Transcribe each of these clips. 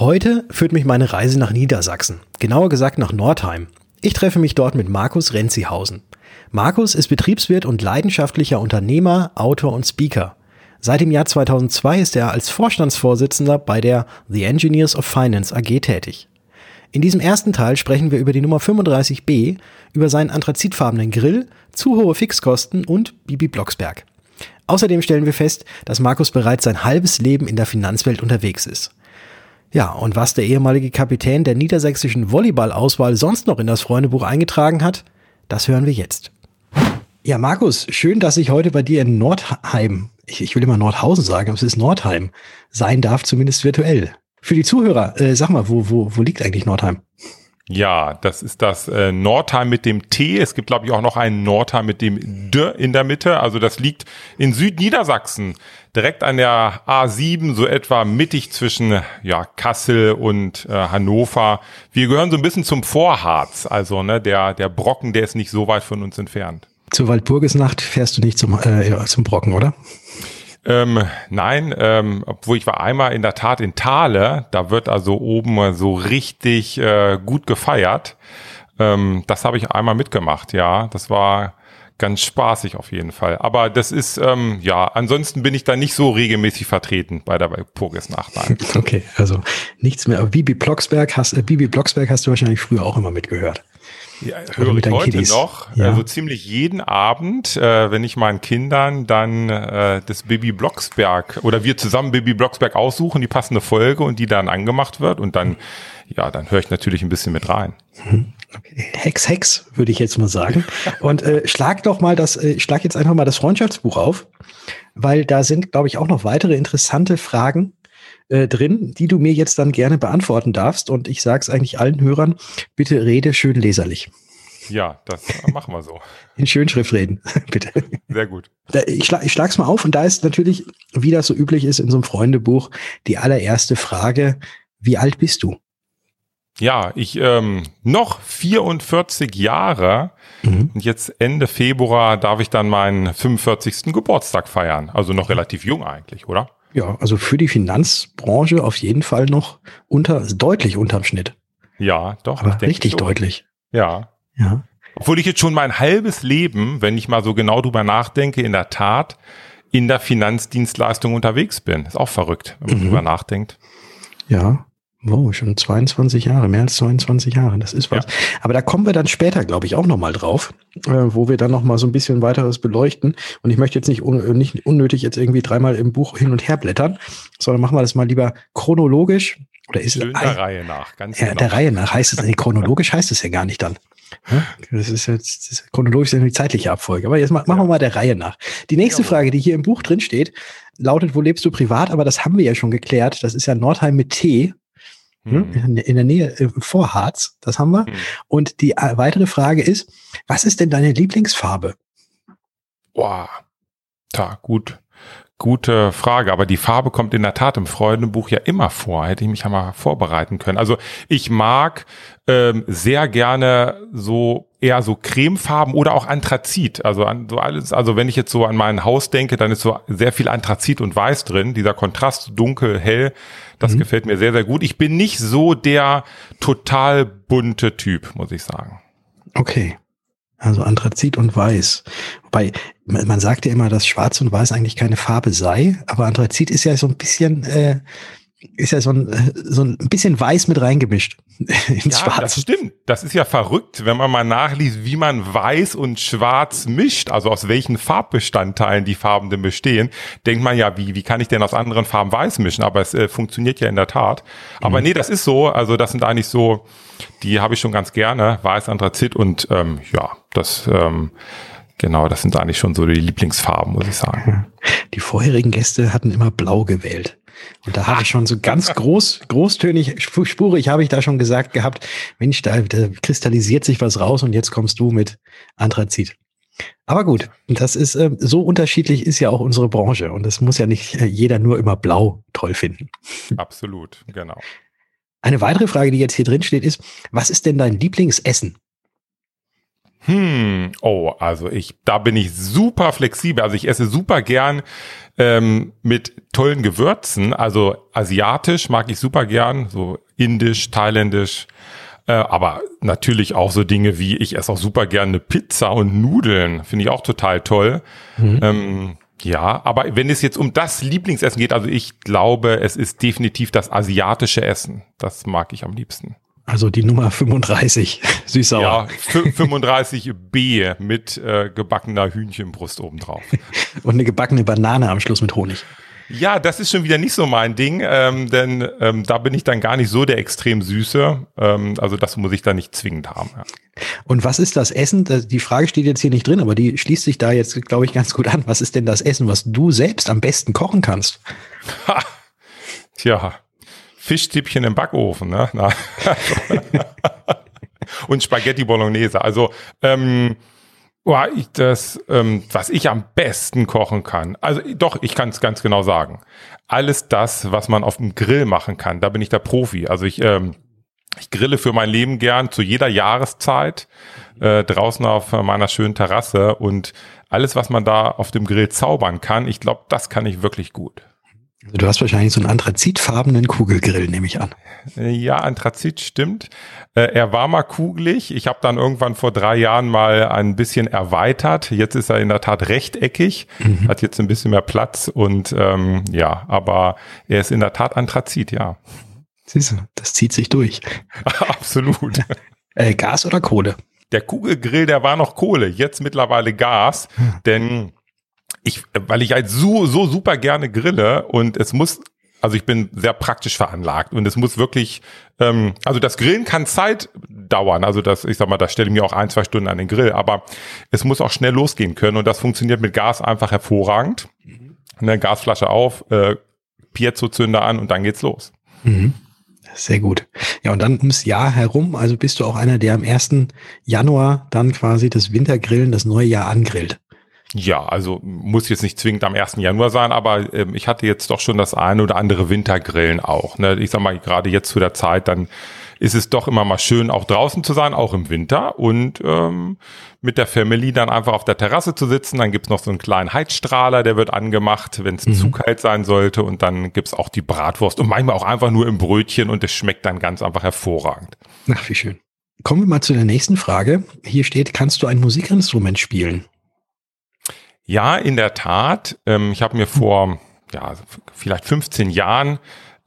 Heute führt mich meine Reise nach Niedersachsen, genauer gesagt nach Nordheim. Ich treffe mich dort mit Markus Renzihausen. Markus ist Betriebswirt und leidenschaftlicher Unternehmer, Autor und Speaker. Seit dem Jahr 2002 ist er als Vorstandsvorsitzender bei der The Engineers of Finance AG tätig. In diesem ersten Teil sprechen wir über die Nummer 35b, über seinen anthrazitfarbenen Grill, zu hohe Fixkosten und Bibi Blocksberg. Außerdem stellen wir fest, dass Markus bereits sein halbes Leben in der Finanzwelt unterwegs ist. Ja, und was der ehemalige Kapitän der niedersächsischen Volleyballauswahl sonst noch in das Freundebuch eingetragen hat, das hören wir jetzt. Ja, Markus, schön, dass ich heute bei dir in Nordheim, ich, ich will immer Nordhausen sagen, aber es ist Nordheim, sein darf, zumindest virtuell. Für die Zuhörer, äh, sag mal, wo, wo, wo liegt eigentlich Nordheim? Ja, das ist das äh, Nordheim mit dem T. Es gibt, glaube ich, auch noch einen Nordheim mit dem D in der Mitte. Also das liegt in Südniedersachsen, direkt an der A7, so etwa mittig zwischen ja, Kassel und äh, Hannover. Wir gehören so ein bisschen zum Vorharz. Also ne, der, der Brocken, der ist nicht so weit von uns entfernt. Zur Waldburgisnacht fährst du nicht zum, äh, zum Brocken, oder? Ähm, nein, ähm, obwohl ich war einmal in der Tat in Thale, da wird also oben so richtig äh, gut gefeiert. Ähm, das habe ich einmal mitgemacht, ja. Das war ganz spaßig auf jeden Fall. Aber das ist, ähm, ja, ansonsten bin ich da nicht so regelmäßig vertreten bei der Pogesnacht. Okay, also nichts mehr. Aber Bibi Blocksberg hast, äh, Bibi Blocksberg hast du wahrscheinlich früher auch immer mitgehört. Ja, höre ich heute Kiddies. noch, ja. also ziemlich jeden Abend, äh, wenn ich meinen Kindern dann äh, das Baby Blocksberg oder wir zusammen Baby Blocksberg aussuchen, die passende Folge und die dann angemacht wird und dann, ja, dann höre ich natürlich ein bisschen mit rein. Mhm. Hex, Hex, würde ich jetzt mal sagen. Und äh, schlag doch mal das, äh, schlag jetzt einfach mal das Freundschaftsbuch auf, weil da sind, glaube ich, auch noch weitere interessante Fragen äh, drin, die du mir jetzt dann gerne beantworten darfst. Und ich sage es eigentlich allen Hörern, bitte rede schön leserlich. Ja, das machen wir so. In Schönschrift reden, bitte. Sehr gut. Ich, schlag, ich schlag's mal auf und da ist natürlich, wie das so üblich ist in so einem Freundebuch, die allererste Frage, wie alt bist du? Ja, ich ähm, noch 44 Jahre mhm. und jetzt Ende Februar darf ich dann meinen 45. Geburtstag feiern. Also noch relativ jung eigentlich, oder? Ja, also für die Finanzbranche auf jeden Fall noch unter, deutlich unterm Schnitt. Ja, doch. Aber richtig deutlich. Ja. Ja. Obwohl ich jetzt schon mein halbes Leben, wenn ich mal so genau drüber nachdenke, in der Tat in der Finanzdienstleistung unterwegs bin. Ist auch verrückt, wenn man mhm. drüber nachdenkt. Ja. Wow, schon 22 Jahre, mehr als 22 Jahre, das ist was. Ja. Aber da kommen wir dann später, glaube ich, auch nochmal drauf, äh, wo wir dann nochmal so ein bisschen weiteres beleuchten. Und ich möchte jetzt nicht, un nicht unnötig jetzt irgendwie dreimal im Buch hin und her blättern, sondern machen wir das mal lieber chronologisch. Oder ist Schön der Reihe nach, ganz ja, genau. Der Reihe nach heißt es, nee, chronologisch heißt es ja gar nicht dann. Das ist jetzt das ist chronologisch eine zeitliche Abfolge. Aber jetzt machen wir mal der Reihe nach. Die nächste Frage, die hier im Buch drin steht, lautet, wo lebst du privat? Aber das haben wir ja schon geklärt. Das ist ja Nordheim mit T. Hm. In, in der Nähe äh, vor Harz, das haben wir. Hm. Und die äh, weitere Frage ist, was ist denn deine Lieblingsfarbe? Boah, da gut. Gute Frage, aber die Farbe kommt in der Tat im Freudenbuch ja immer vor. Hätte ich mich ja mal vorbereiten können. Also ich mag ähm, sehr gerne so eher so Cremefarben oder auch Anthrazit. Also an so alles, also wenn ich jetzt so an mein Haus denke, dann ist so sehr viel Anthrazit und Weiß drin. Dieser Kontrast dunkel, hell, das mhm. gefällt mir sehr, sehr gut. Ich bin nicht so der total bunte Typ, muss ich sagen. Okay. Also Anthrazit und Weiß. Wobei, man sagt ja immer, dass Schwarz und Weiß eigentlich keine Farbe sei, aber Anthrazit ist ja so ein bisschen, äh, ist ja so ein, so ein bisschen weiß mit reingemischt ins ja, Schwarz. Das stimmt. Das ist ja verrückt, wenn man mal nachliest, wie man weiß und schwarz mischt, also aus welchen Farbbestandteilen die Farben denn bestehen. Denkt man ja, wie, wie kann ich denn aus anderen Farben weiß mischen? Aber es äh, funktioniert ja in der Tat. Aber mhm. nee, das ist so. Also das sind eigentlich so, die habe ich schon ganz gerne. Weiß, Anthrazit und ähm, ja, das ähm, Genau, das sind eigentlich schon so die Lieblingsfarben, muss ich sagen. Die vorherigen Gäste hatten immer blau gewählt. Und da habe ich schon so ganz groß, großtönig, spurig habe ich da schon gesagt gehabt, Mensch, da, da kristallisiert sich was raus und jetzt kommst du mit Anthrazit. Aber gut, das ist äh, so unterschiedlich ist ja auch unsere Branche und es muss ja nicht äh, jeder nur immer blau toll finden. Absolut, genau. Eine weitere Frage, die jetzt hier drin steht, ist, was ist denn dein Lieblingsessen? Hm, oh, also ich, da bin ich super flexibel. Also ich esse super gern ähm, mit tollen Gewürzen. Also asiatisch mag ich super gern, so indisch, thailändisch, äh, aber natürlich auch so Dinge wie, ich esse auch super gerne Pizza und Nudeln, finde ich auch total toll. Mhm. Ähm, ja, aber wenn es jetzt um das Lieblingsessen geht, also ich glaube, es ist definitiv das asiatische Essen. Das mag ich am liebsten. Also die Nummer 35, süß-sauer. Ja, 35b mit äh, gebackener Hühnchenbrust obendrauf. Und eine gebackene Banane am Schluss mit Honig. Ja, das ist schon wieder nicht so mein Ding, ähm, denn ähm, da bin ich dann gar nicht so der extrem süße. Ähm, also das muss ich da nicht zwingend haben. Ja. Und was ist das Essen? Die Frage steht jetzt hier nicht drin, aber die schließt sich da jetzt, glaube ich, ganz gut an. Was ist denn das Essen, was du selbst am besten kochen kannst? Ha, tja, Fischstäbchen im Backofen, ne? Und Spaghetti Bolognese. Also ähm, Boah, ich das, ähm, was ich am besten kochen kann. Also doch, ich kann es ganz genau sagen. Alles das, was man auf dem Grill machen kann, da bin ich der Profi. Also ich, ähm, ich grille für mein Leben gern zu jeder Jahreszeit äh, draußen auf meiner schönen Terrasse und alles, was man da auf dem Grill zaubern kann, ich glaube, das kann ich wirklich gut. Also du hast wahrscheinlich so einen anthrazitfarbenen Kugelgrill, nehme ich an. Ja, Anthrazit stimmt. Äh, er war mal kugelig. Ich habe dann irgendwann vor drei Jahren mal ein bisschen erweitert. Jetzt ist er in der Tat rechteckig, mhm. hat jetzt ein bisschen mehr Platz und ähm, ja, aber er ist in der Tat Anthrazit, ja. Siehst du, das zieht sich durch. Absolut. Äh, Gas oder Kohle? Der Kugelgrill, der war noch Kohle, jetzt mittlerweile Gas, hm. denn ich, weil ich halt so, so super gerne grille und es muss, also ich bin sehr praktisch veranlagt und es muss wirklich, ähm, also das Grillen kann Zeit dauern, also das, ich sag mal, da stelle ich mir auch ein, zwei Stunden an den Grill, aber es muss auch schnell losgehen können und das funktioniert mit Gas einfach hervorragend. Mhm. Eine Gasflasche auf, äh, Piezo-Zünder an und dann geht's los. Mhm. Sehr gut. Ja, und dann ums Jahr herum, also bist du auch einer, der am 1. Januar dann quasi das Wintergrillen, das neue Jahr angrillt. Ja, also muss jetzt nicht zwingend am 1. Januar sein, aber ähm, ich hatte jetzt doch schon das eine oder andere Wintergrillen auch. Ne? Ich sag mal, gerade jetzt zu der Zeit, dann ist es doch immer mal schön, auch draußen zu sein, auch im Winter und ähm, mit der Family dann einfach auf der Terrasse zu sitzen. Dann gibt's noch so einen kleinen Heizstrahler, der wird angemacht, wenn es mhm. zu kalt sein sollte. Und dann gibt's auch die Bratwurst und manchmal auch einfach nur im Brötchen und es schmeckt dann ganz einfach hervorragend. Ach, wie schön. Kommen wir mal zu der nächsten Frage. Hier steht, kannst du ein Musikinstrument spielen? Ja, in der Tat. Ähm, ich habe mir vor ja, vielleicht 15 Jahren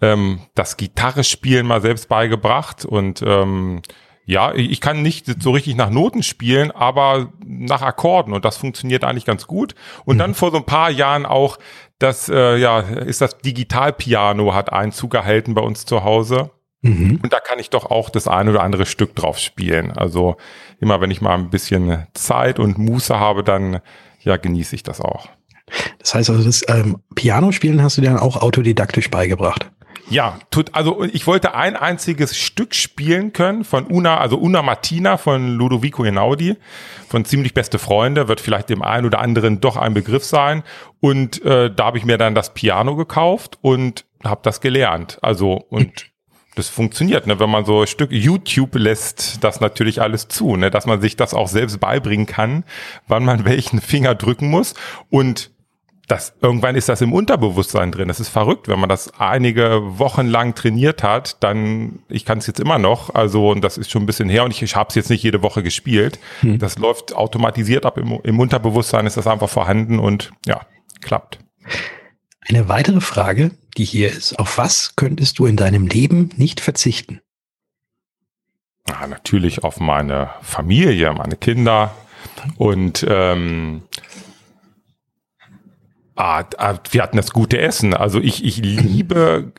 ähm, das Gitarrespielen mal selbst beigebracht und ähm, ja, ich kann nicht so richtig nach Noten spielen, aber nach Akkorden und das funktioniert eigentlich ganz gut. Und dann mhm. vor so ein paar Jahren auch, das äh, ja ist das Digitalpiano hat Einzug gehalten bei uns zu Hause. Mhm. Und da kann ich doch auch das eine oder andere Stück drauf spielen. Also immer wenn ich mal ein bisschen Zeit und Muße habe, dann ja, genieße ich das auch. Das heißt also, das ähm, Pianospielen hast du dir dann auch autodidaktisch beigebracht? Ja, tut, also ich wollte ein einziges Stück spielen können von Una, also Una Martina von Ludovico Einaudi, von Ziemlich Beste Freunde, wird vielleicht dem einen oder anderen doch ein Begriff sein. Und äh, da habe ich mir dann das Piano gekauft und habe das gelernt. Also und das funktioniert, ne? wenn man so ein Stück YouTube lässt das natürlich alles zu, ne? dass man sich das auch selbst beibringen kann, wann man welchen Finger drücken muss und das, irgendwann ist das im Unterbewusstsein drin. Das ist verrückt, wenn man das einige Wochen lang trainiert hat, dann, ich kann es jetzt immer noch, also und das ist schon ein bisschen her und ich, ich habe es jetzt nicht jede Woche gespielt. Hm. Das läuft automatisiert ab, im, im Unterbewusstsein ist das einfach vorhanden und ja, klappt. Eine weitere Frage, die hier ist, auf was könntest du in deinem Leben nicht verzichten? Ja, natürlich auf meine Familie, meine Kinder und ähm, ah, ah, wir hatten das gute Essen. Also ich, ich liebe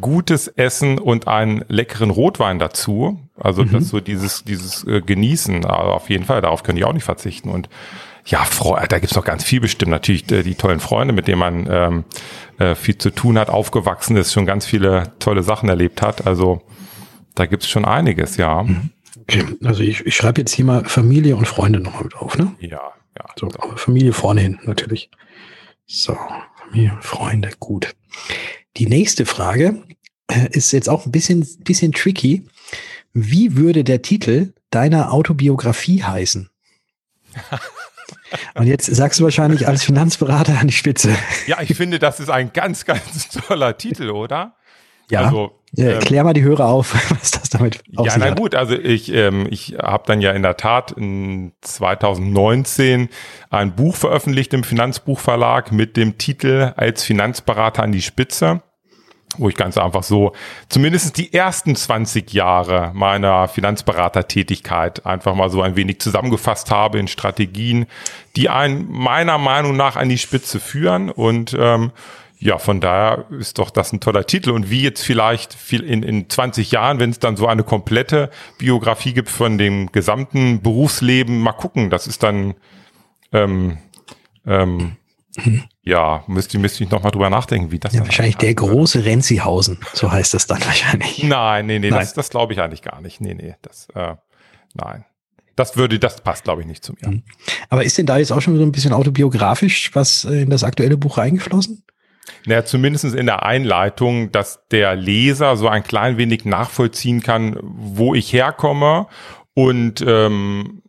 gutes Essen und einen leckeren Rotwein dazu. Also mhm. das so dieses, dieses äh, Genießen, also auf jeden Fall, darauf können ich auch nicht verzichten. Und ja, da gibt's noch ganz viel bestimmt. Natürlich die, äh, die tollen Freunde, mit denen man ähm, äh, viel zu tun hat, aufgewachsen ist, schon ganz viele tolle Sachen erlebt hat. Also da gibt's schon einiges, ja. Mhm. Okay, also ich, ich schreibe jetzt hier mal Familie und Freunde nochmal mit auf, ne? Ja, ja. So, Familie vorne hin, natürlich. So, Familie, Freunde, gut. Die nächste Frage äh, ist jetzt auch ein bisschen, bisschen tricky. Wie würde der Titel deiner Autobiografie heißen? Und jetzt sagst du wahrscheinlich als Finanzberater an die Spitze. Ja, ich finde, das ist ein ganz, ganz toller Titel, oder? Ja. Also, ähm, Klär mal die Hörer auf, was das damit auf Ja, na gut, also ich, ähm, ich habe dann ja in der Tat in 2019 ein Buch veröffentlicht im Finanzbuchverlag mit dem Titel Als Finanzberater an die Spitze wo ich ganz einfach so zumindest die ersten 20 Jahre meiner Finanzberatertätigkeit einfach mal so ein wenig zusammengefasst habe in Strategien, die einen meiner Meinung nach an die Spitze führen und ähm, ja, von daher ist doch das ein toller Titel. Und wie jetzt vielleicht viel in, in 20 Jahren, wenn es dann so eine komplette Biografie gibt von dem gesamten Berufsleben, mal gucken. Das ist dann ähm, ähm, ja, müsste, müsste ich noch mal drüber nachdenken, wie das ja, wahrscheinlich der große Renzihausen, so heißt das dann wahrscheinlich. Nein, nee, nee, nein. das, das glaube ich eigentlich gar nicht. Nee, nee, das, äh, nein. Das würde, das passt, glaube ich, nicht zu mir. Hm. Aber ist denn da jetzt auch schon so ein bisschen autobiografisch was äh, in das aktuelle Buch reingeflossen? Naja, zumindest in der Einleitung, dass der Leser so ein klein wenig nachvollziehen kann, wo ich herkomme und ähm,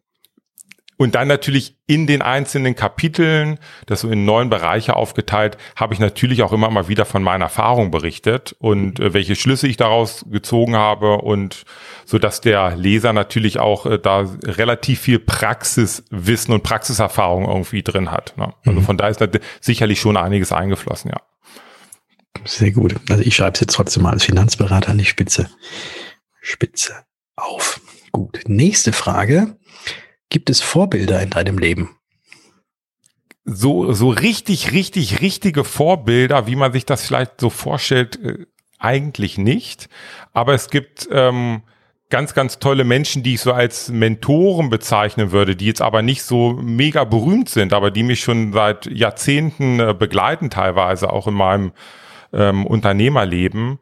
und dann natürlich in den einzelnen Kapiteln, das so in neun Bereiche aufgeteilt, habe ich natürlich auch immer mal wieder von meiner Erfahrung berichtet und äh, welche Schlüsse ich daraus gezogen habe und so dass der Leser natürlich auch äh, da relativ viel Praxiswissen und Praxiserfahrung irgendwie drin hat. Ne? Also mhm. von da ist da sicherlich schon einiges eingeflossen, ja. Sehr gut. Also ich schreibe es jetzt trotzdem mal als Finanzberater an die Spitze. Spitze auf. Gut. Nächste Frage. Gibt es Vorbilder in deinem Leben? So, so richtig, richtig, richtige Vorbilder, wie man sich das vielleicht so vorstellt, äh, eigentlich nicht. Aber es gibt ähm, ganz, ganz tolle Menschen, die ich so als Mentoren bezeichnen würde, die jetzt aber nicht so mega berühmt sind, aber die mich schon seit Jahrzehnten äh, begleiten, teilweise auch in meinem ähm, Unternehmerleben.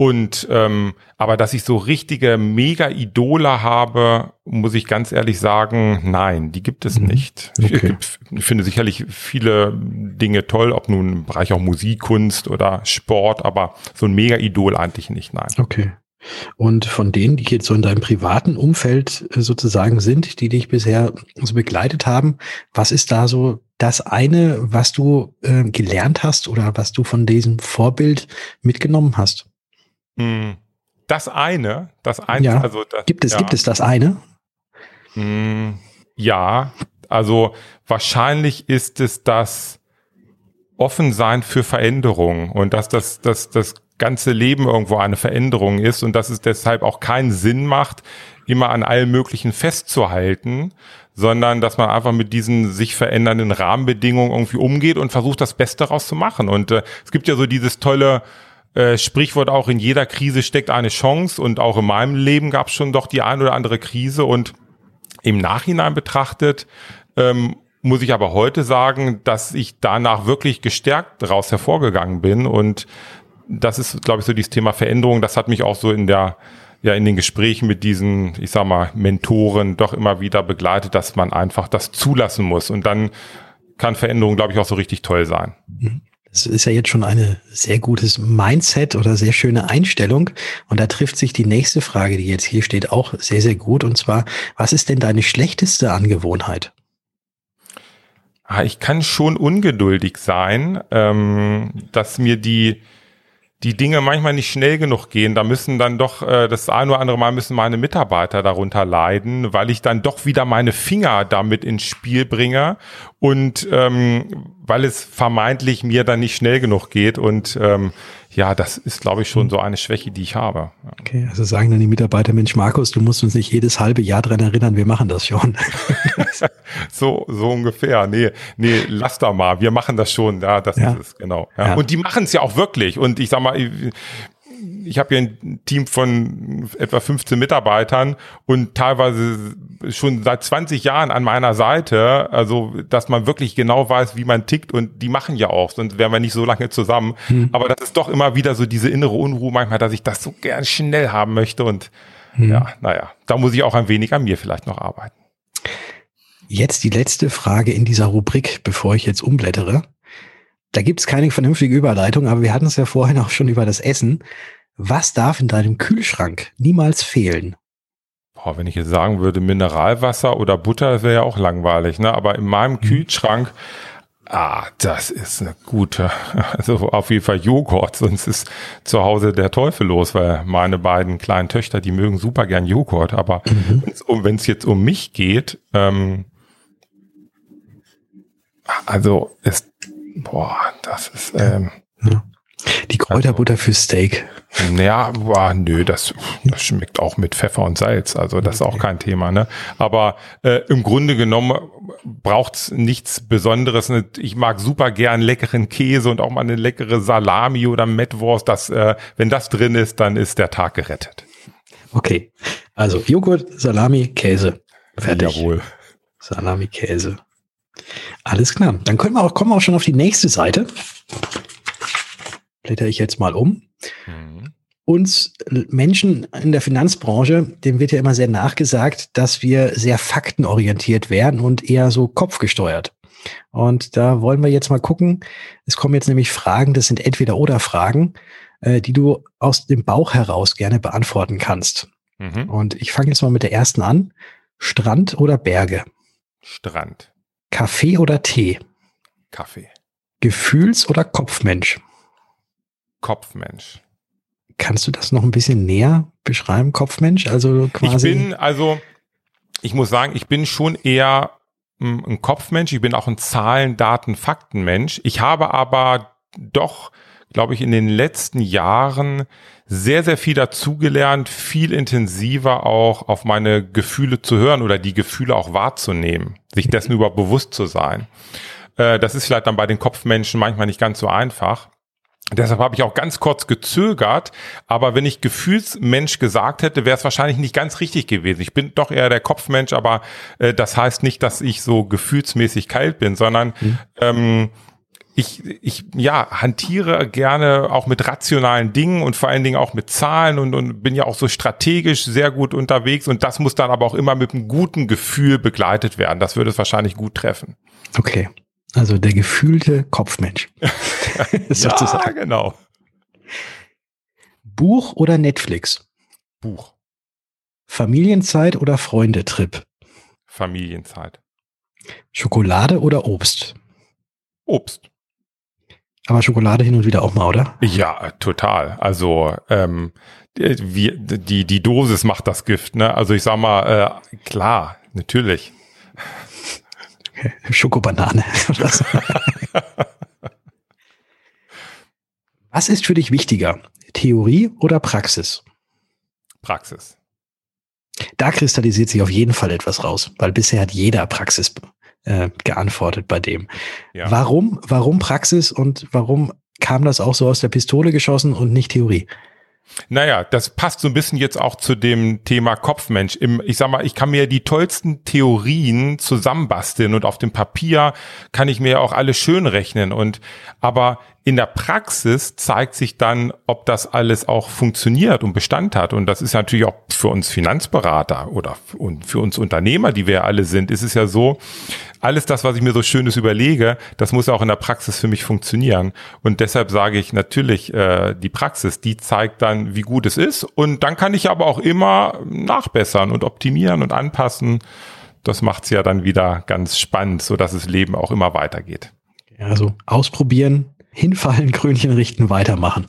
Und ähm, aber dass ich so richtige Mega-Idole habe, muss ich ganz ehrlich sagen, nein, die gibt es mhm. nicht. Okay. Ich, ich, finde sicherlich viele Dinge toll, ob nun im Bereich auch Musik, Kunst oder Sport, aber so ein Mega-Idol eigentlich nicht, nein. Okay. Und von denen, die jetzt so in deinem privaten Umfeld äh, sozusagen sind, die dich bisher so begleitet haben, was ist da so das eine, was du äh, gelernt hast oder was du von diesem Vorbild mitgenommen hast? Hm. Das eine, das eine, ja. also das, gibt es, ja. gibt es das eine? Hm, ja, also wahrscheinlich ist es das Offensein für Veränderung und dass das, das, das ganze Leben irgendwo eine Veränderung ist und dass es deshalb auch keinen Sinn macht, immer an allem Möglichen festzuhalten, sondern dass man einfach mit diesen sich verändernden Rahmenbedingungen irgendwie umgeht und versucht, das Beste daraus zu machen. Und äh, es gibt ja so dieses tolle äh, Sprichwort auch in jeder Krise steckt eine Chance und auch in meinem Leben gab es schon doch die ein oder andere Krise und im Nachhinein betrachtet ähm, muss ich aber heute sagen, dass ich danach wirklich gestärkt daraus hervorgegangen bin und das ist, glaube ich, so dieses Thema Veränderung. Das hat mich auch so in der ja in den Gesprächen mit diesen, ich sag mal, Mentoren doch immer wieder begleitet, dass man einfach das zulassen muss und dann kann Veränderung, glaube ich, auch so richtig toll sein. Mhm. Das ist ja jetzt schon eine sehr gutes Mindset oder sehr schöne Einstellung. Und da trifft sich die nächste Frage, die jetzt hier steht, auch sehr, sehr gut. Und zwar, was ist denn deine schlechteste Angewohnheit? Ah, ich kann schon ungeduldig sein, ähm, dass mir die, die Dinge manchmal nicht schnell genug gehen. Da müssen dann doch äh, das eine oder andere Mal müssen meine Mitarbeiter darunter leiden, weil ich dann doch wieder meine Finger damit ins Spiel bringe und ähm, weil es vermeintlich mir dann nicht schnell genug geht. Und ähm, ja, das ist, glaube ich, schon hm. so eine Schwäche, die ich habe. Okay, also sagen dann die Mitarbeiter, Mensch, Markus, du musst uns nicht jedes halbe Jahr dran erinnern, wir machen das schon. so, so ungefähr. Nee, nee, lass da mal, wir machen das schon. Ja, das ja. ist es, genau. Ja. ja. Und die machen es ja auch wirklich. Und ich sag mal, ich habe hier ein Team von etwa 15 Mitarbeitern und teilweise schon seit 20 Jahren an meiner Seite, also dass man wirklich genau weiß, wie man tickt und die machen ja auch, sonst wären wir nicht so lange zusammen. Hm. Aber das ist doch immer wieder so diese innere Unruhe manchmal, dass ich das so gern schnell haben möchte und hm. ja, naja, da muss ich auch ein wenig an mir vielleicht noch arbeiten. Jetzt die letzte Frage in dieser Rubrik, bevor ich jetzt umblättere. Da gibt es keine vernünftige Überleitung, aber wir hatten es ja vorhin auch schon über das Essen. Was darf in deinem Kühlschrank niemals fehlen? Boah, wenn ich jetzt sagen würde, Mineralwasser oder Butter, wäre ja auch langweilig, ne? Aber in meinem mhm. Kühlschrank, ah, das ist eine gute, also auf jeden Fall Joghurt, sonst ist zu Hause der Teufel los, weil meine beiden kleinen Töchter, die mögen super gern Joghurt, aber mhm. wenn es jetzt um mich geht, ähm, also ist, boah, das ist, ähm, ja. Die Kräuterbutter also, für Steak. Ja, boah, nö, das, das schmeckt auch mit Pfeffer und Salz. Also das ist auch kein Thema. Ne? Aber äh, im Grunde genommen braucht's nichts Besonderes. Ich mag super gern leckeren Käse und auch mal eine leckere Salami oder Mettwurst. Das, äh, wenn das drin ist, dann ist der Tag gerettet. Okay, also Joghurt, Salami, Käse. Fertig. Jawohl. Salami, Käse. Alles klar. Dann können wir auch, kommen wir auch schon auf die nächste Seite blätter ich jetzt mal um. Mhm. Uns Menschen in der Finanzbranche, dem wird ja immer sehr nachgesagt, dass wir sehr faktenorientiert werden und eher so kopfgesteuert. Und da wollen wir jetzt mal gucken. Es kommen jetzt nämlich Fragen, das sind entweder oder Fragen, äh, die du aus dem Bauch heraus gerne beantworten kannst. Mhm. Und ich fange jetzt mal mit der ersten an. Strand oder Berge? Strand. Kaffee oder Tee? Kaffee. Gefühls- oder Kopfmensch? Kopfmensch. Kannst du das noch ein bisschen näher beschreiben, Kopfmensch? Also quasi. Ich bin, also, ich muss sagen, ich bin schon eher ein Kopfmensch. Ich bin auch ein Zahlen, Daten, Faktenmensch. Ich habe aber doch, glaube ich, in den letzten Jahren sehr, sehr viel dazugelernt, viel intensiver auch auf meine Gefühle zu hören oder die Gefühle auch wahrzunehmen, sich dessen überhaupt bewusst zu sein. Äh, das ist vielleicht dann bei den Kopfmenschen manchmal nicht ganz so einfach. Deshalb habe ich auch ganz kurz gezögert, aber wenn ich Gefühlsmensch gesagt hätte, wäre es wahrscheinlich nicht ganz richtig gewesen. Ich bin doch eher der Kopfmensch, aber äh, das heißt nicht, dass ich so gefühlsmäßig kalt bin, sondern mhm. ähm, ich, ich ja, hantiere gerne auch mit rationalen Dingen und vor allen Dingen auch mit Zahlen und, und bin ja auch so strategisch sehr gut unterwegs und das muss dann aber auch immer mit einem guten Gefühl begleitet werden. Das würde es wahrscheinlich gut treffen. Okay. Also der gefühlte Kopfmensch. ja, genau. Buch oder Netflix? Buch. Familienzeit oder Freundetrip? Familienzeit. Schokolade oder Obst? Obst. Aber Schokolade hin und wieder auch mal, oder? Ja, total. Also ähm, wie, die, die Dosis macht das Gift, ne? Also ich sag mal, äh, klar, natürlich. Schokobanane. Was ist für dich wichtiger? Theorie oder Praxis? Praxis. Da kristallisiert sich auf jeden Fall etwas raus, weil bisher hat jeder Praxis äh, geantwortet bei dem. Ja. Warum, warum Praxis und warum kam das auch so aus der Pistole geschossen und nicht Theorie? Naja, das passt so ein bisschen jetzt auch zu dem Thema Kopfmensch. Im, ich sag mal, ich kann mir die tollsten Theorien zusammenbasteln und auf dem Papier kann ich mir auch alles schön rechnen und, aber in der Praxis zeigt sich dann, ob das alles auch funktioniert und Bestand hat. Und das ist natürlich auch für uns Finanzberater oder für uns Unternehmer, die wir alle sind, ist es ja so, alles das, was ich mir so Schönes überlege, das muss auch in der Praxis für mich funktionieren. Und deshalb sage ich natürlich, äh, die Praxis, die zeigt dann, wie gut es ist. Und dann kann ich aber auch immer nachbessern und optimieren und anpassen. Das macht es ja dann wieder ganz spannend, so dass das Leben auch immer weitergeht. Also ausprobieren, hinfallen, Krönchen richten, weitermachen.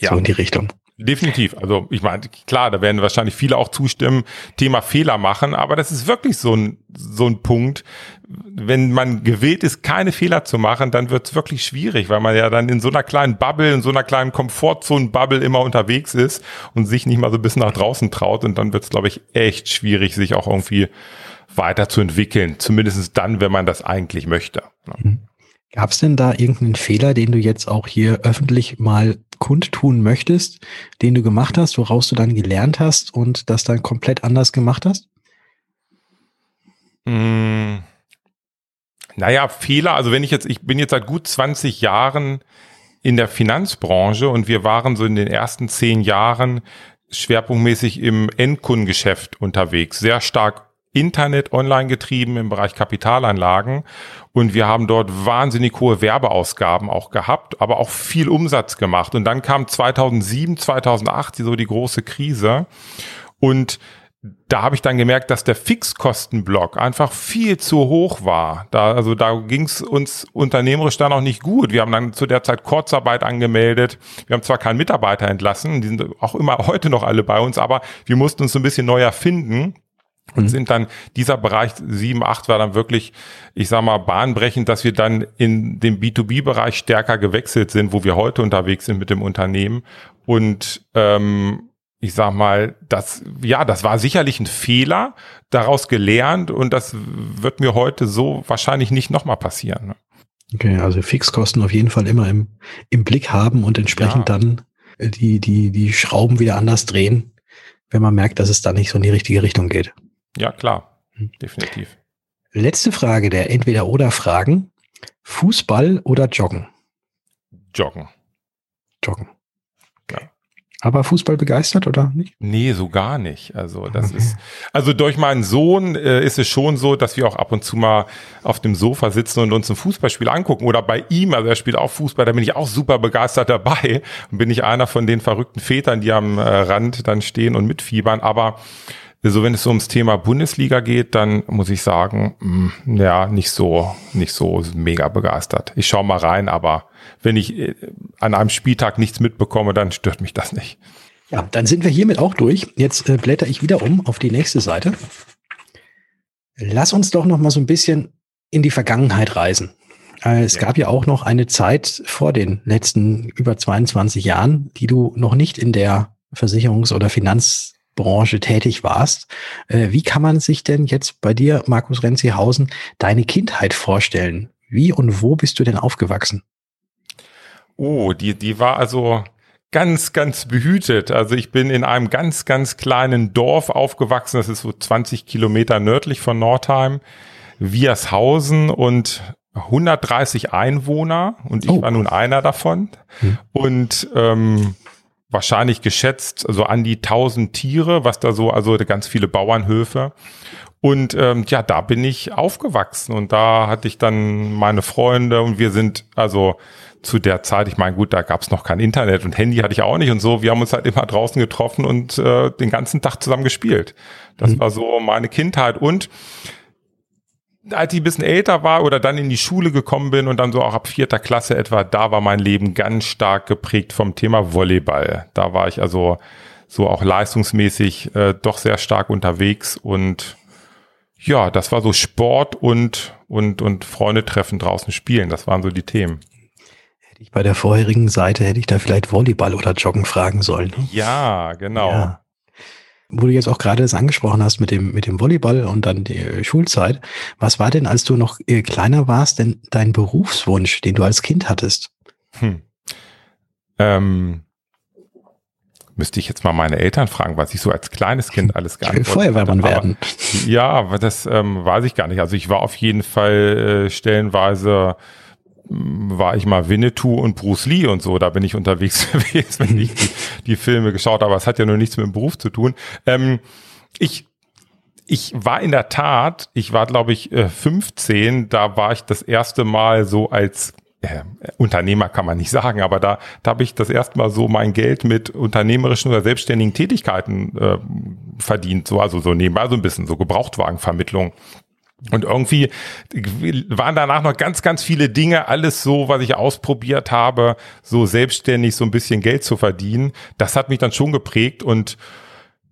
Ja. So in die Richtung. Definitiv. Also ich meine, klar, da werden wahrscheinlich viele auch zustimmen, Thema Fehler machen, aber das ist wirklich so ein, so ein Punkt. Wenn man gewillt ist, keine Fehler zu machen, dann wird es wirklich schwierig, weil man ja dann in so einer kleinen Bubble, in so einer kleinen Komfortzone-Bubble immer unterwegs ist und sich nicht mal so ein bisschen nach draußen traut. Und dann wird es, glaube ich, echt schwierig, sich auch irgendwie weiterzuentwickeln. Zumindest dann, wenn man das eigentlich möchte. Mhm. Gab es denn da irgendeinen Fehler, den du jetzt auch hier öffentlich mal kundtun möchtest, den du gemacht hast, woraus du dann gelernt hast und das dann komplett anders gemacht hast? Mm, naja, Fehler, also wenn ich jetzt, ich bin jetzt seit gut 20 Jahren in der Finanzbranche und wir waren so in den ersten zehn Jahren schwerpunktmäßig im Endkundengeschäft unterwegs, sehr stark Internet online getrieben im Bereich Kapitalanlagen und wir haben dort wahnsinnig hohe Werbeausgaben auch gehabt, aber auch viel Umsatz gemacht und dann kam 2007, 2008 so die große Krise und da habe ich dann gemerkt, dass der Fixkostenblock einfach viel zu hoch war. Da, also da ging es uns unternehmerisch dann auch nicht gut. Wir haben dann zu der Zeit Kurzarbeit angemeldet. Wir haben zwar keinen Mitarbeiter entlassen, die sind auch immer heute noch alle bei uns, aber wir mussten uns so ein bisschen neu erfinden und mhm. sind dann dieser Bereich 7, 8 war dann wirklich, ich sag mal, bahnbrechend, dass wir dann in den B2B-Bereich stärker gewechselt sind, wo wir heute unterwegs sind mit dem Unternehmen. Und ähm, ich sag mal, das, ja, das war sicherlich ein Fehler, daraus gelernt und das wird mir heute so wahrscheinlich nicht nochmal passieren. Ne? Okay, also Fixkosten auf jeden Fall immer im, im Blick haben und entsprechend ja. dann äh, die, die, die Schrauben wieder anders drehen, wenn man merkt, dass es da nicht so in die richtige Richtung geht. Ja, klar, definitiv. Letzte Frage der Entweder-Oder-Fragen. Fußball oder Joggen? Joggen. Joggen. Aber Fußball begeistert oder nicht? Nee, so gar nicht. Also das okay. ist, also durch meinen Sohn äh, ist es schon so, dass wir auch ab und zu mal auf dem Sofa sitzen und uns ein Fußballspiel angucken. Oder bei ihm, also er spielt auch Fußball, da bin ich auch super begeistert dabei. Und bin ich einer von den verrückten Vätern, die am äh, Rand dann stehen und mitfiebern. Aber so wenn es so ums Thema Bundesliga geht, dann muss ich sagen, mh, hm, ja, nicht so, nicht so mega begeistert. Ich schaue mal rein, aber wenn ich äh, an einem Spieltag nichts mitbekomme, dann stört mich das nicht. Ja, dann sind wir hiermit auch durch. Jetzt äh, blätter ich wieder um auf die nächste Seite. Lass uns doch noch mal so ein bisschen in die Vergangenheit reisen. Äh, es ja. gab ja auch noch eine Zeit vor den letzten über 22 Jahren, die du noch nicht in der Versicherungs- oder Finanzbranche tätig warst. Äh, wie kann man sich denn jetzt bei dir, Markus Renzihausen, deine Kindheit vorstellen? Wie und wo bist du denn aufgewachsen? Oh, die, die war also ganz, ganz behütet. Also ich bin in einem ganz, ganz kleinen Dorf aufgewachsen. Das ist so 20 Kilometer nördlich von Nordheim. Wiershausen und 130 Einwohner und ich oh. war nun einer davon. Hm. Und ähm, wahrscheinlich geschätzt so also an die 1000 Tiere, was da so, also ganz viele Bauernhöfe. Und ähm, ja, da bin ich aufgewachsen und da hatte ich dann meine Freunde und wir sind also zu der Zeit, ich meine, gut, da gab es noch kein Internet und Handy hatte ich auch nicht und so. Wir haben uns halt immer draußen getroffen und äh, den ganzen Tag zusammen gespielt. Das mhm. war so meine Kindheit. Und als ich ein bisschen älter war oder dann in die Schule gekommen bin und dann so auch ab vierter Klasse etwa, da war mein Leben ganz stark geprägt vom Thema Volleyball. Da war ich also so auch leistungsmäßig äh, doch sehr stark unterwegs und ja, das war so Sport und und und Freunde treffen draußen spielen. Das waren so die Themen. Hätte ich bei der vorherigen Seite, hätte ich da vielleicht Volleyball oder Joggen fragen sollen. Ne? Ja, genau. Ja. Wo du jetzt auch gerade das angesprochen hast mit dem, mit dem Volleyball und dann die Schulzeit. Was war denn, als du noch äh, kleiner warst, denn dein Berufswunsch, den du als Kind hattest? Hm. Ähm, müsste ich jetzt mal meine Eltern fragen, was ich so als kleines Kind alles geantwortet habe. Feuerwehrmann werden. Ja, aber das ähm, weiß ich gar nicht. Also ich war auf jeden Fall äh, stellenweise war ich mal Winnetou und Bruce Lee und so, da bin ich unterwegs gewesen, wenn ich die, die Filme geschaut habe. Aber es hat ja nur nichts mit dem Beruf zu tun. Ähm, ich ich war in der Tat, ich war glaube ich 15, äh, da war ich das erste Mal so als äh, Unternehmer kann man nicht sagen, aber da, da habe ich das erste Mal so mein Geld mit unternehmerischen oder selbstständigen Tätigkeiten äh, verdient, so also so nebenbei so ein bisschen so Gebrauchtwagenvermittlung und irgendwie waren danach noch ganz, ganz viele Dinge, alles so, was ich ausprobiert habe, so selbstständig so ein bisschen Geld zu verdienen. Das hat mich dann schon geprägt und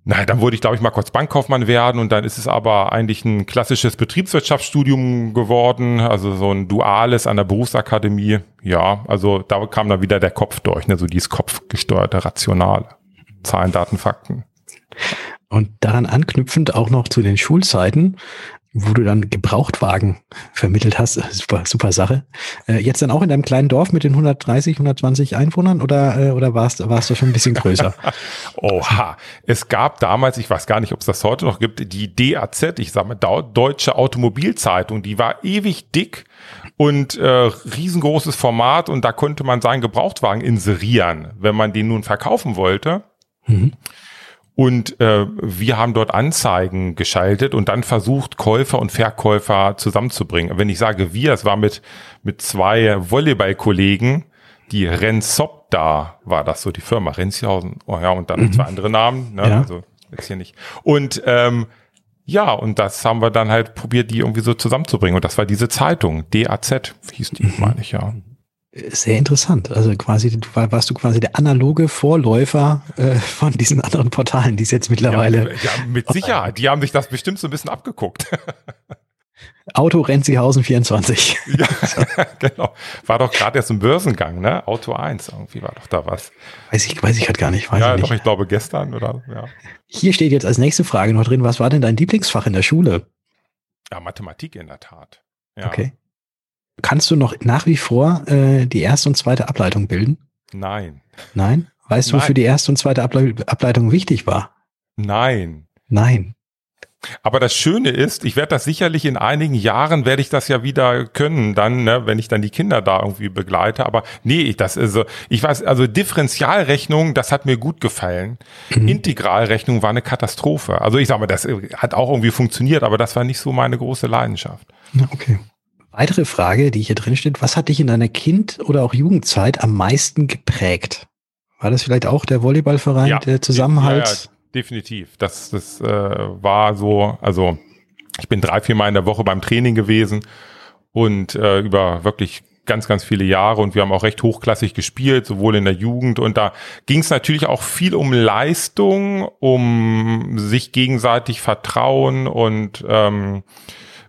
Nein, dann wollte ich, glaube ich, mal kurz Bankkaufmann werden und dann ist es aber eigentlich ein klassisches Betriebswirtschaftsstudium geworden, also so ein duales an der Berufsakademie. Ja, also da kam dann wieder der Kopf durch, ne, so dieses kopfgesteuerte Rationale. Zahlen, Daten, Fakten. Und daran anknüpfend auch noch zu den Schulzeiten wo du dann Gebrauchtwagen vermittelt hast. Super, super Sache. Äh, jetzt dann auch in deinem kleinen Dorf mit den 130, 120 Einwohnern oder, äh, oder warst, warst du schon ein bisschen größer? Oha. Es gab damals, ich weiß gar nicht, ob es das heute noch gibt, die DAZ, ich sage mal Deutsche Automobilzeitung, die war ewig dick und äh, riesengroßes Format und da konnte man seinen Gebrauchtwagen inserieren, wenn man den nun verkaufen wollte. Mhm. Und äh, wir haben dort Anzeigen geschaltet und dann versucht, Käufer und Verkäufer zusammenzubringen. Wenn ich sage wir, es war mit, mit zwei Volleyball-Kollegen, die Rensop da war das so, die Firma Renzhausen. Oh ja, und dann mhm. zwei andere Namen, ne? Ja. also jetzt hier nicht. Und ähm, ja, und das haben wir dann halt probiert, die irgendwie so zusammenzubringen. Und das war diese Zeitung, DAZ hieß die, mhm. meine ich, ja. Sehr interessant. Also quasi, du warst du quasi der analoge Vorläufer äh, von diesen anderen Portalen, die es jetzt mittlerweile. Ja, ja mit Sicherheit. Die haben sich das bestimmt so ein bisschen abgeguckt. Auto Renzihausen 24. Ja, genau. War doch gerade erst im Börsengang, ne? Auto 1, irgendwie war doch da was. Weiß ich, weiß ich halt gar nicht. Weiß ja, ich doch, nicht. ich glaube gestern oder, ja. Hier steht jetzt als nächste Frage noch drin, was war denn dein Lieblingsfach in der Schule? Ja, Mathematik in der Tat. Ja. Okay. Kannst du noch nach wie vor äh, die erste und zweite Ableitung bilden? Nein. Nein? Weißt Nein. du, wofür die erste und zweite Able Ableitung wichtig war? Nein. Nein. Aber das Schöne ist, ich werde das sicherlich in einigen Jahren werde ich das ja wieder können, dann, ne, wenn ich dann die Kinder da irgendwie begleite. Aber nee, das ist so, ich weiß, also Differentialrechnung, das hat mir gut gefallen. Mhm. Integralrechnung war eine Katastrophe. Also ich sage mal, das hat auch irgendwie funktioniert, aber das war nicht so meine große Leidenschaft. Okay. Weitere Frage, die hier drin steht, was hat dich in deiner Kind- oder auch Jugendzeit am meisten geprägt? War das vielleicht auch der Volleyballverein, ja, der Zusammenhalt? Ja, ja, definitiv. Das, das äh, war so, also ich bin drei, vier Mal in der Woche beim Training gewesen und äh, über wirklich ganz, ganz viele Jahre und wir haben auch recht hochklassig gespielt, sowohl in der Jugend und da ging es natürlich auch viel um Leistung, um sich gegenseitig Vertrauen und ähm,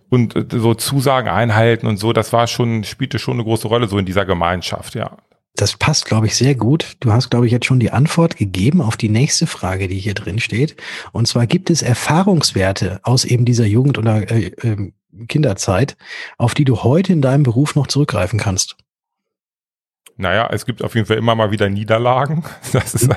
und äh, so Zusagen einhalten und so, das war schon, spielte schon eine große Rolle so in dieser Gemeinschaft, ja. Das passt, glaube ich, sehr gut. Du hast, glaube ich, jetzt schon die Antwort gegeben auf die nächste Frage, die hier drin steht. Und zwar gibt es Erfahrungswerte aus eben dieser Jugend- oder äh, äh, Kinderzeit, auf die du heute in deinem Beruf noch zurückgreifen kannst. Naja, es gibt auf jeden Fall immer mal wieder Niederlagen. Das ist,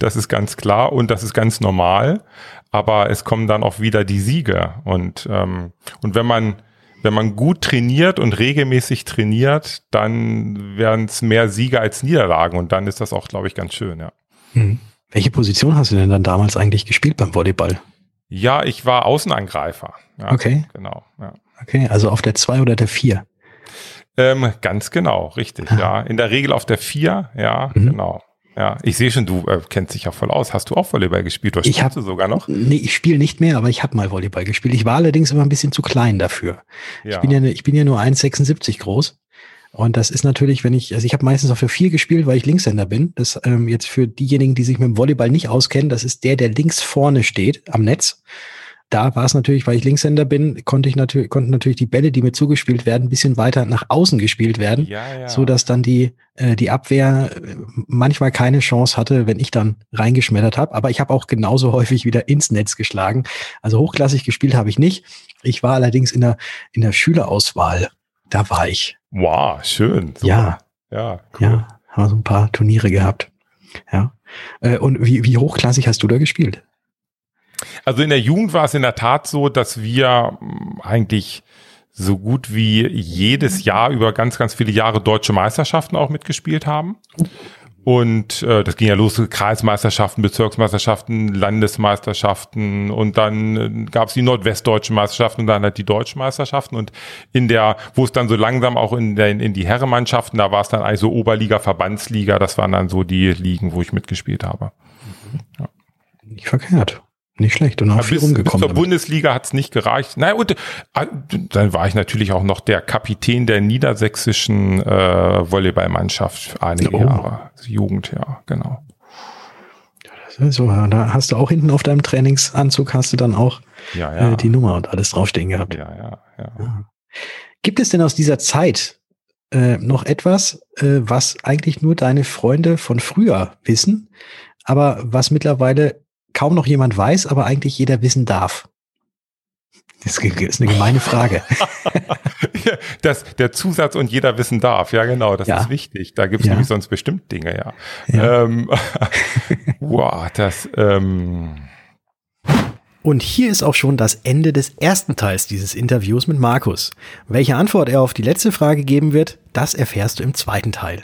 das ist ganz klar und das ist ganz normal. Aber es kommen dann auch wieder die Siege. Und, ähm, und wenn man, wenn man gut trainiert und regelmäßig trainiert, dann werden es mehr Siege als Niederlagen. Und dann ist das auch, glaube ich, ganz schön, ja. Hm. Welche Position hast du denn dann damals eigentlich gespielt beim Volleyball? Ja, ich war Außenangreifer. Ja, okay. Genau. Ja. Okay, also auf der zwei oder der vier? Ähm, ganz genau, richtig, ah. ja. In der Regel auf der vier, ja, mhm. genau. Ja, ich sehe schon, du äh, kennst dich ja voll aus. Hast du auch Volleyball gespielt? Oder ich habe sogar noch? Nee, ich spiele nicht mehr, aber ich habe mal Volleyball gespielt. Ich war allerdings immer ein bisschen zu klein dafür. Ja. Ich bin ja, ich bin ja nur 1,76 groß. Und das ist natürlich, wenn ich, also ich habe meistens auf der 4 gespielt, weil ich Linkshänder bin. Das ähm, jetzt für diejenigen, die sich mit dem Volleyball nicht auskennen, das ist der, der links vorne steht am Netz da war es natürlich, weil ich Linkshänder bin, konnte ich natürlich, konnten natürlich die Bälle, die mir zugespielt werden, ein bisschen weiter nach außen gespielt werden, ja, ja. so dass dann die äh, die Abwehr äh, manchmal keine Chance hatte, wenn ich dann reingeschmettert habe. Aber ich habe auch genauso häufig wieder ins Netz geschlagen. Also hochklassig gespielt habe ich nicht. Ich war allerdings in der in der Schülerauswahl. Da war ich. Wow, schön. Super. Ja, ja, cool. ja, haben so ein paar Turniere gehabt. Ja. Äh, und wie, wie hochklassig hast du da gespielt? Also in der Jugend war es in der Tat so, dass wir hm, eigentlich so gut wie jedes Jahr über ganz, ganz viele Jahre deutsche Meisterschaften auch mitgespielt haben. Und äh, das ging ja los, Kreismeisterschaften, Bezirksmeisterschaften, Landesmeisterschaften und dann äh, gab es die nordwestdeutschen Meisterschaften und dann halt die deutschen Meisterschaften. Und in der, wo es dann so langsam auch in, der, in die Herrenmannschaften, da war es dann eigentlich so Oberliga, Verbandsliga, das waren dann so die Ligen, wo ich mitgespielt habe. Ja. Nicht verkehrt. Nicht schlecht und auch viel bis, rumgekommen. Bis zur damit. Bundesliga hat's nicht gereicht. Naja, und äh, dann war ich natürlich auch noch der Kapitän der niedersächsischen äh, Volleyballmannschaft einige oh. Jahre. Jugend, ja, genau. So, da hast du auch hinten auf deinem Trainingsanzug hast du dann auch ja, ja. Äh, die Nummer und alles draufstehen gehabt. Ja, ja, ja. Gibt es denn aus dieser Zeit äh, noch etwas, äh, was eigentlich nur deine Freunde von früher wissen, aber was mittlerweile kaum noch jemand weiß, aber eigentlich jeder wissen darf. Das ist eine gemeine Frage. das, der Zusatz und jeder wissen darf, ja genau, das ja. ist wichtig. Da gibt es ja. nämlich sonst bestimmt Dinge, ja. ja. Ähm, wow, das. Ähm und hier ist auch schon das Ende des ersten Teils dieses Interviews mit Markus. Welche Antwort er auf die letzte Frage geben wird, das erfährst du im zweiten Teil.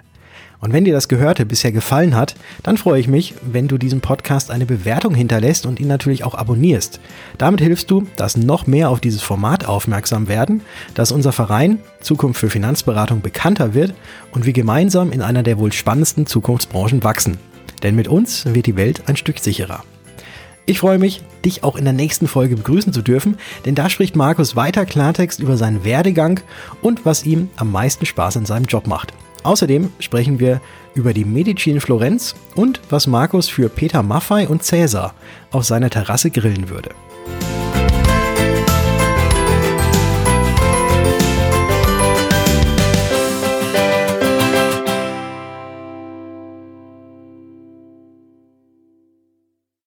Und wenn dir das Gehörte bisher gefallen hat, dann freue ich mich, wenn du diesem Podcast eine Bewertung hinterlässt und ihn natürlich auch abonnierst. Damit hilfst du, dass noch mehr auf dieses Format aufmerksam werden, dass unser Verein Zukunft für Finanzberatung bekannter wird und wir gemeinsam in einer der wohl spannendsten Zukunftsbranchen wachsen. Denn mit uns wird die Welt ein Stück sicherer. Ich freue mich, dich auch in der nächsten Folge begrüßen zu dürfen, denn da spricht Markus weiter Klartext über seinen Werdegang und was ihm am meisten Spaß in seinem Job macht. Außerdem sprechen wir über die Medici in Florenz und was Markus für Peter Maffei und Cäsar auf seiner Terrasse grillen würde.